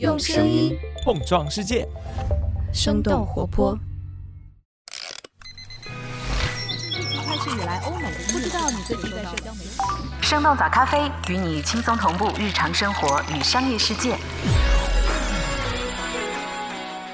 用声音碰撞世界，生动活泼。开始以来，欧美不知道你最近在社交媒体。生动早咖啡与你轻松同步日常生活与商业世界。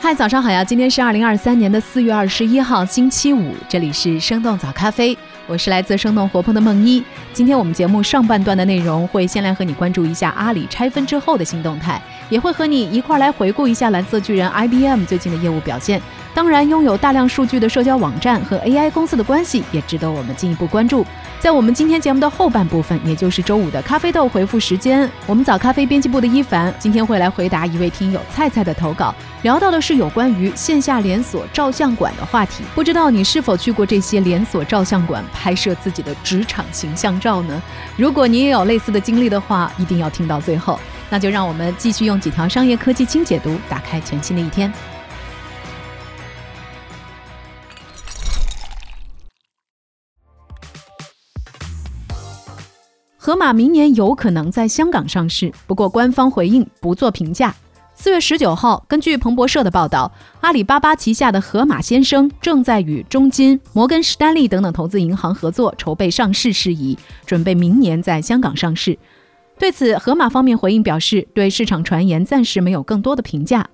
嗨，早上好呀！今天是二零二三年的四月二十一号，星期五，这里是生动早咖啡，我是来自生动活泼的梦一。今天我们节目上半段的内容会先来和你关注一下阿里拆分之后的新动态，也会和你一块来回顾一下蓝色巨人 IBM 最近的业务表现。当然，拥有大量数据的社交网站和 AI 公司的关系也值得我们进一步关注。在我们今天节目的后半部分，也就是周五的咖啡豆回复时间，我们早咖啡编辑部的一凡今天会来回答一位听友菜菜的投稿，聊到的是有关于线下连锁照相馆的话题。不知道你是否去过这些连锁照相馆拍摄自己的职场形象照呢？如果你也有类似的经历的话，一定要听到最后。那就让我们继续用几条商业科技轻解读，打开全新的一天。盒马明年有可能在香港上市，不过官方回应不做评价。四月十九号，根据彭博社的报道，阿里巴巴旗下的盒马鲜生正在与中金、摩根士丹利等等投资银行合作，筹备上市事宜，准备明年在香港上市。对此，盒马方面回应表示，对市场传言暂时没有更多的评价。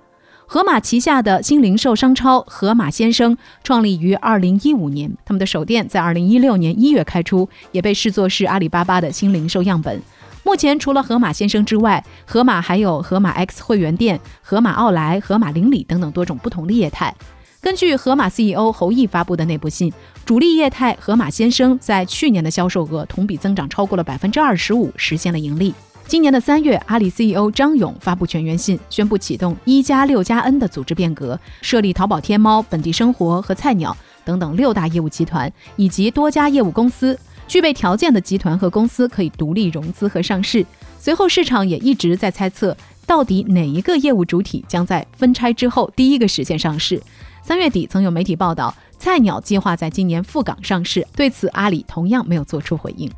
盒马旗下的新零售商超盒马鲜生创立于二零一五年，他们的首店在二零一六年一月开出，也被视作是阿里巴巴的新零售样本。目前除了盒马鲜生之外，盒马还有盒马 X 会员店、盒马奥莱、盒马邻里等等多种不同的业态。根据盒马 CEO 侯毅发布的内部信，主力业态盒马鲜生在去年的销售额同比增长超过了百分之二十五，实现了盈利。今年的三月，阿里 CEO 张勇发布全员信，宣布启动一加六加 N 的组织变革，设立淘宝天猫、本地生活和菜鸟等等六大业务集团，以及多家业务公司。具备条件的集团和公司可以独立融资和上市。随后，市场也一直在猜测，到底哪一个业务主体将在分拆之后第一个实现上市。三月底，曾有媒体报道，菜鸟计划在今年赴港上市。对此，阿里同样没有做出回应。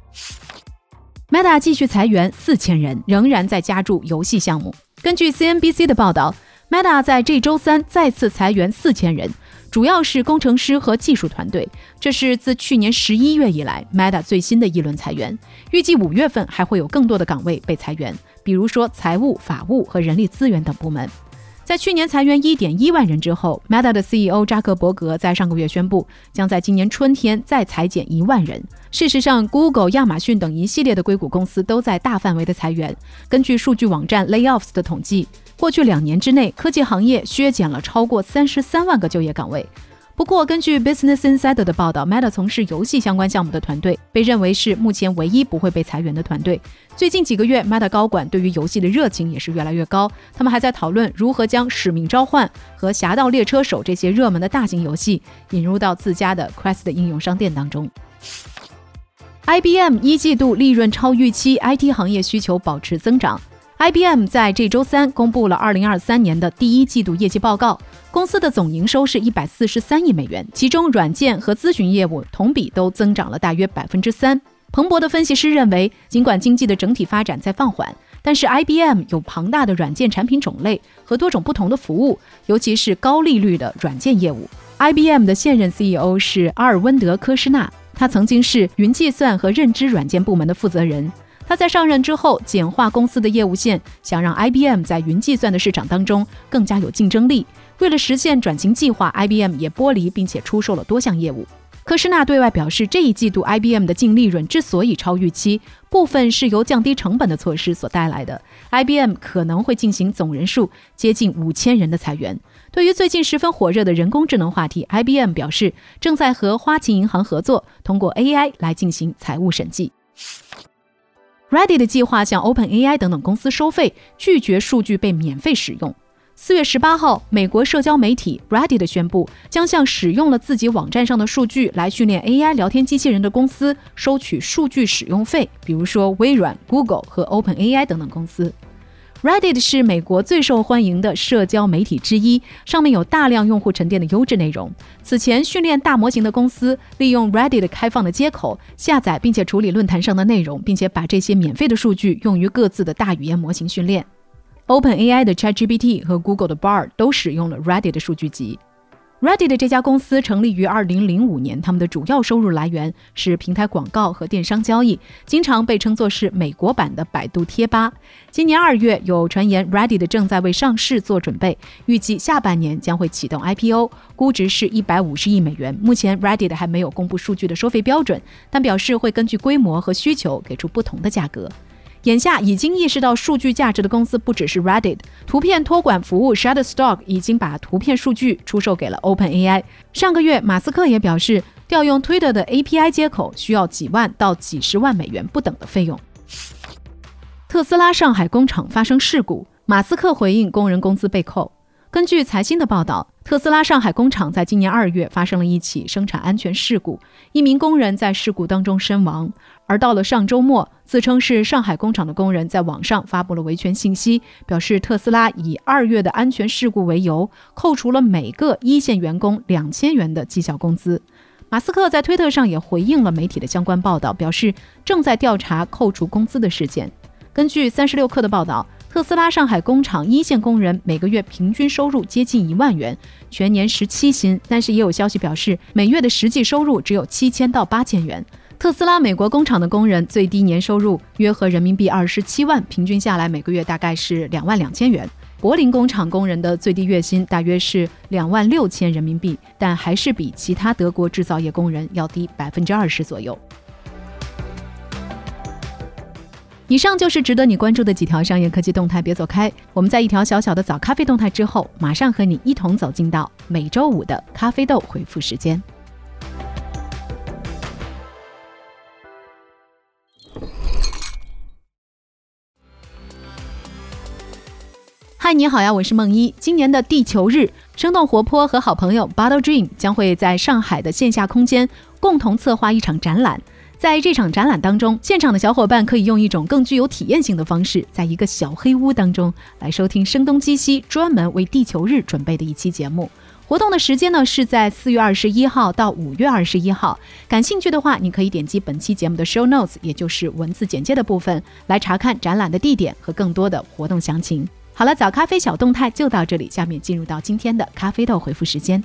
Meta 继续裁员四千人，仍然在加注游戏项目。根据 CNBC 的报道，Meta 在这周三再次裁员四千人，主要是工程师和技术团队。这是自去年十一月以来 Meta 最新的一轮裁员。预计五月份还会有更多的岗位被裁员，比如说财务、法务和人力资源等部门。在去年裁员一点一万人之后，Meta 的 CEO 扎克伯格在上个月宣布，将在今年春天再裁减一万人。事实上，Google、亚马逊等一系列的硅谷公司都在大范围的裁员。根据数据网站 Layoffs 的统计，过去两年之内，科技行业削减了超过三十三万个就业岗位。不过，根据 Business Insider 的报道，Meta 从事游戏相关项目的团队被认为是目前唯一不会被裁员的团队。最近几个月，Meta 高管对于游戏的热情也是越来越高，他们还在讨论如何将《使命召唤》和《侠盗猎车手》这些热门的大型游戏引入到自家的 Quest 应用商店当中。IBM 一季度利润超预期，IT 行业需求保持增长。IBM 在这周三公布了2023年的第一季度业绩报告，公司的总营收是一百四十三亿美元，其中软件和咨询业务同比都增长了大约百分之三。彭博的分析师认为，尽管经济的整体发展在放缓，但是 IBM 有庞大的软件产品种类和多种不同的服务，尤其是高利率的软件业务。IBM 的现任 CEO 是阿尔温德·科施纳，他曾经是云计算和认知软件部门的负责人。他在上任之后简化公司的业务线，想让 IBM 在云计算的市场当中更加有竞争力。为了实现转型计划，IBM 也剥离并且出售了多项业务。科施纳对外表示，这一季度 IBM 的净利润之所以超预期，部分是由降低成本的措施所带来的。IBM 可能会进行总人数接近五千人的裁员。对于最近十分火热的人工智能话题，IBM 表示正在和花旗银行合作，通过 AI 来进行财务审计。Ready 的计划向 OpenAI 等等公司收费，拒绝数据被免费使用。四月十八号，美国社交媒体 Ready 的宣布，将向使用了自己网站上的数据来训练 AI 聊天机器人的公司收取数据使用费，比如说微软、Google 和 OpenAI 等等公司。Reddit 是美国最受欢迎的社交媒体之一，上面有大量用户沉淀的优质内容。此前，训练大模型的公司利用 Reddit 开放的接口下载并且处理论坛上的内容，并且把这些免费的数据用于各自的大语言模型训练。OpenAI 的 ChatGPT 和 Google 的 Bard 都使用了 Reddit 数据集。Reddit 这家公司成立于2005年，他们的主要收入来源是平台广告和电商交易，经常被称作是美国版的百度贴吧。今年二月，有传言 Reddit 正在为上市做准备，预计下半年将会启动 IPO，估值是一百五十亿美元。目前 Reddit 还没有公布数据的收费标准，但表示会根据规模和需求给出不同的价格。眼下已经意识到数据价值的公司不只是 Reddit，图片托管服务 Shutterstock 已经把图片数据出售给了 OpenAI。上个月，马斯克也表示，调用 Twitter 的 API 接口需要几万到几十万美元不等的费用。特斯拉上海工厂发生事故，马斯克回应工人工资被扣。根据财新的报道，特斯拉上海工厂在今年二月发生了一起生产安全事故，一名工人在事故当中身亡。而到了上周末，自称是上海工厂的工人在网上发布了维权信息，表示特斯拉以二月的安全事故为由，扣除了每个一线员工两千元的绩效工资。马斯克在推特上也回应了媒体的相关报道，表示正在调查扣除工资的事件。根据三十六氪的报道。特斯拉上海工厂一线工人每个月平均收入接近一万元，全年十七薪。但是也有消息表示，每月的实际收入只有七千到八千元。特斯拉美国工厂的工人最低年收入约合人民币二十七万，平均下来每个月大概是两万两千元。柏林工厂工人的最低月薪大约是两万六千人民币，但还是比其他德国制造业工人要低百分之二十左右。以上就是值得你关注的几条商业科技动态，别走开。我们在一条小小的早咖啡动态之后，马上和你一同走进到每周五的咖啡豆回复时间。嗨，你好呀，我是梦一。今年的地球日，生动活泼和好朋友 Bottle Dream 将会在上海的线下空间共同策划一场展览。在这场展览当中，现场的小伙伴可以用一种更具有体验性的方式，在一个小黑屋当中来收听声东击西专门为地球日准备的一期节目。活动的时间呢是在四月二十一号到五月二十一号。感兴趣的话，你可以点击本期节目的 show notes，也就是文字简介的部分，来查看展览的地点和更多的活动详情。好了，早咖啡小动态就到这里，下面进入到今天的咖啡豆回复时间。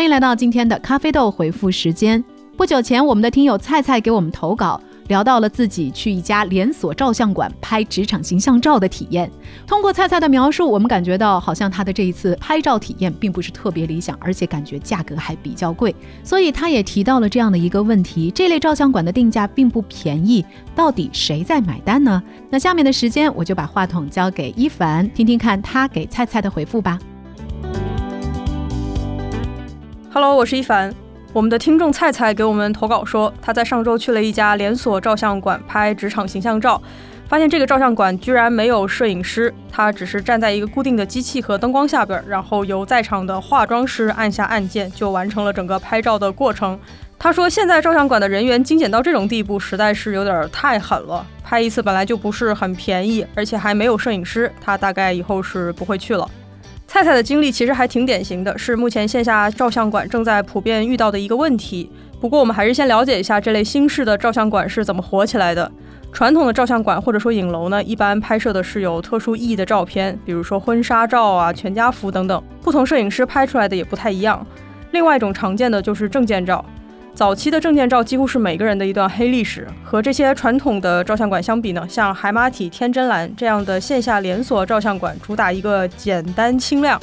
欢迎来到今天的咖啡豆回复时间。不久前，我们的听友菜菜给我们投稿，聊到了自己去一家连锁照相馆拍职场形象照的体验。通过菜菜的描述，我们感觉到好像他的这一次拍照体验并不是特别理想，而且感觉价格还比较贵。所以他也提到了这样的一个问题：这类照相馆的定价并不便宜，到底谁在买单呢？那下面的时间，我就把话筒交给一凡，听听看他给菜菜的回复吧。Hello，我是一凡。我们的听众菜菜给我们投稿说，他在上周去了一家连锁照相馆拍职场形象照，发现这个照相馆居然没有摄影师，他只是站在一个固定的机器和灯光下边，然后由在场的化妆师按下按键就完成了整个拍照的过程。他说，现在照相馆的人员精简到这种地步，实在是有点太狠了。拍一次本来就不是很便宜，而且还没有摄影师，他大概以后是不会去了。菜菜的经历其实还挺典型的，是目前线下照相馆正在普遍遇到的一个问题。不过我们还是先了解一下这类新式的照相馆是怎么火起来的。传统的照相馆或者说影楼呢，一般拍摄的是有特殊意义的照片，比如说婚纱照啊、全家福等等，不同摄影师拍出来的也不太一样。另外一种常见的就是证件照。早期的证件照几乎是每个人的一段黑历史。和这些传统的照相馆相比呢，像海马体、天真蓝这样的线下连锁照相馆，主打一个简单清亮。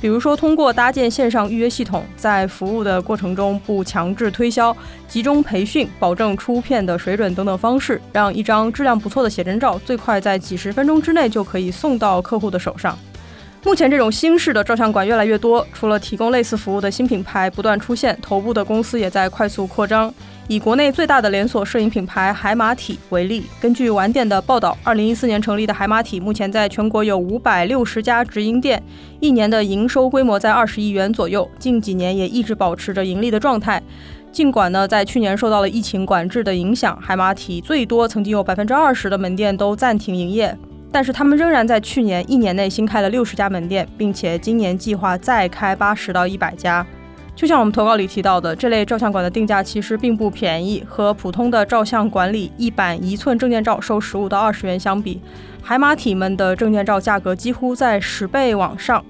比如说，通过搭建线上预约系统，在服务的过程中不强制推销，集中培训，保证出片的水准等等方式，让一张质量不错的写真照最快在几十分钟之内就可以送到客户的手上。目前这种新式的照相馆越来越多，除了提供类似服务的新品牌不断出现，头部的公司也在快速扩张。以国内最大的连锁摄影品牌海马体为例，根据晚点的报道，二零一四年成立的海马体目前在全国有五百六十家直营店，一年的营收规模在二十亿元左右，近几年也一直保持着盈利的状态。尽管呢，在去年受到了疫情管制的影响，海马体最多曾经有百分之二十的门店都暂停营业。但是他们仍然在去年一年内新开了六十家门店，并且今年计划再开八十到一百家。就像我们投稿里提到的，这类照相馆的定价其实并不便宜，和普通的照相馆里一版一寸证件照收十五到二十元相比，海马体们的证件照价格几乎在十倍往上。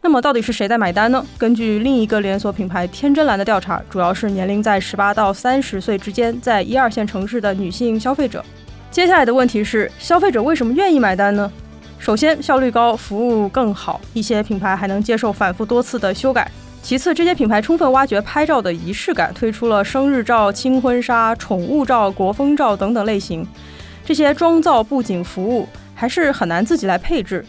那么到底是谁在买单呢？根据另一个连锁品牌天真蓝的调查，主要是年龄在十八到三十岁之间，在一二线城市的女性消费者。接下来的问题是，消费者为什么愿意买单呢？首先，效率高，服务更好，一些品牌还能接受反复多次的修改。其次，这些品牌充分挖掘拍照的仪式感，推出了生日照、轻婚纱、宠物照、国风照等等类型。这些妆造、布景、服务还是很难自己来配置。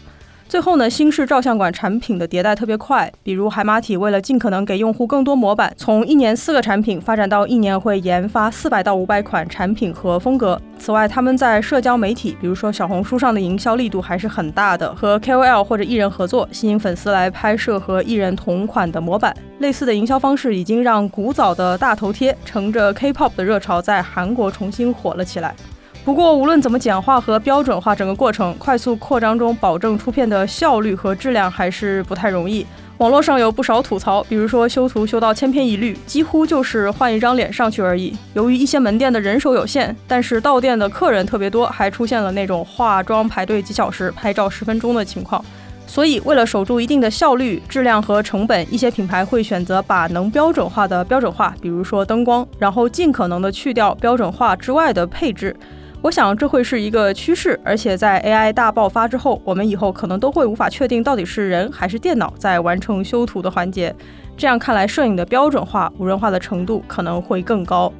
最后呢，新式照相馆产品的迭代特别快，比如海马体为了尽可能给用户更多模板，从一年四个产品发展到一年会研发四百到五百款产品和风格。此外，他们在社交媒体，比如说小红书上的营销力度还是很大的，和 KOL 或者艺人合作，吸引粉丝来拍摄和艺人同款的模板。类似的营销方式已经让古早的大头贴乘着 K-pop 的热潮在韩国重新火了起来。不过，无论怎么简化和标准化整个过程，快速扩张中保证出片的效率和质量还是不太容易。网络上有不少吐槽，比如说修图修到千篇一律，几乎就是换一张脸上去而已。由于一些门店的人手有限，但是到店的客人特别多，还出现了那种化妆排队几小时、拍照十分钟的情况。所以，为了守住一定的效率、质量和成本，一些品牌会选择把能标准化的标准化，比如说灯光，然后尽可能的去掉标准化之外的配置。我想这会是一个趋势，而且在 AI 大爆发之后，我们以后可能都会无法确定到底是人还是电脑在完成修图的环节。这样看来，摄影的标准化、无人化的程度可能会更高。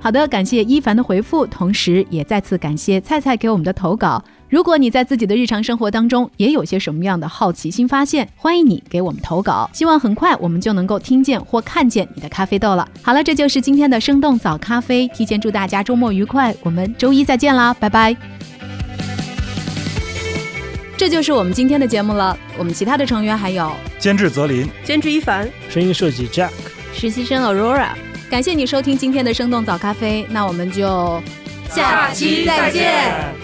好的，感谢一凡的回复，同时也再次感谢菜菜给我们的投稿。如果你在自己的日常生活当中也有些什么样的好奇心发现，欢迎你给我们投稿。希望很快我们就能够听见或看见你的咖啡豆了。好了，这就是今天的生动早咖啡，提前祝大家周末愉快，我们周一再见啦，拜拜。这就是我们今天的节目了。我们其他的成员还有监制泽林，监制一凡，声音设计 Jack，实习生 Aurora。感谢你收听今天的生动早咖啡，那我们就下期再见。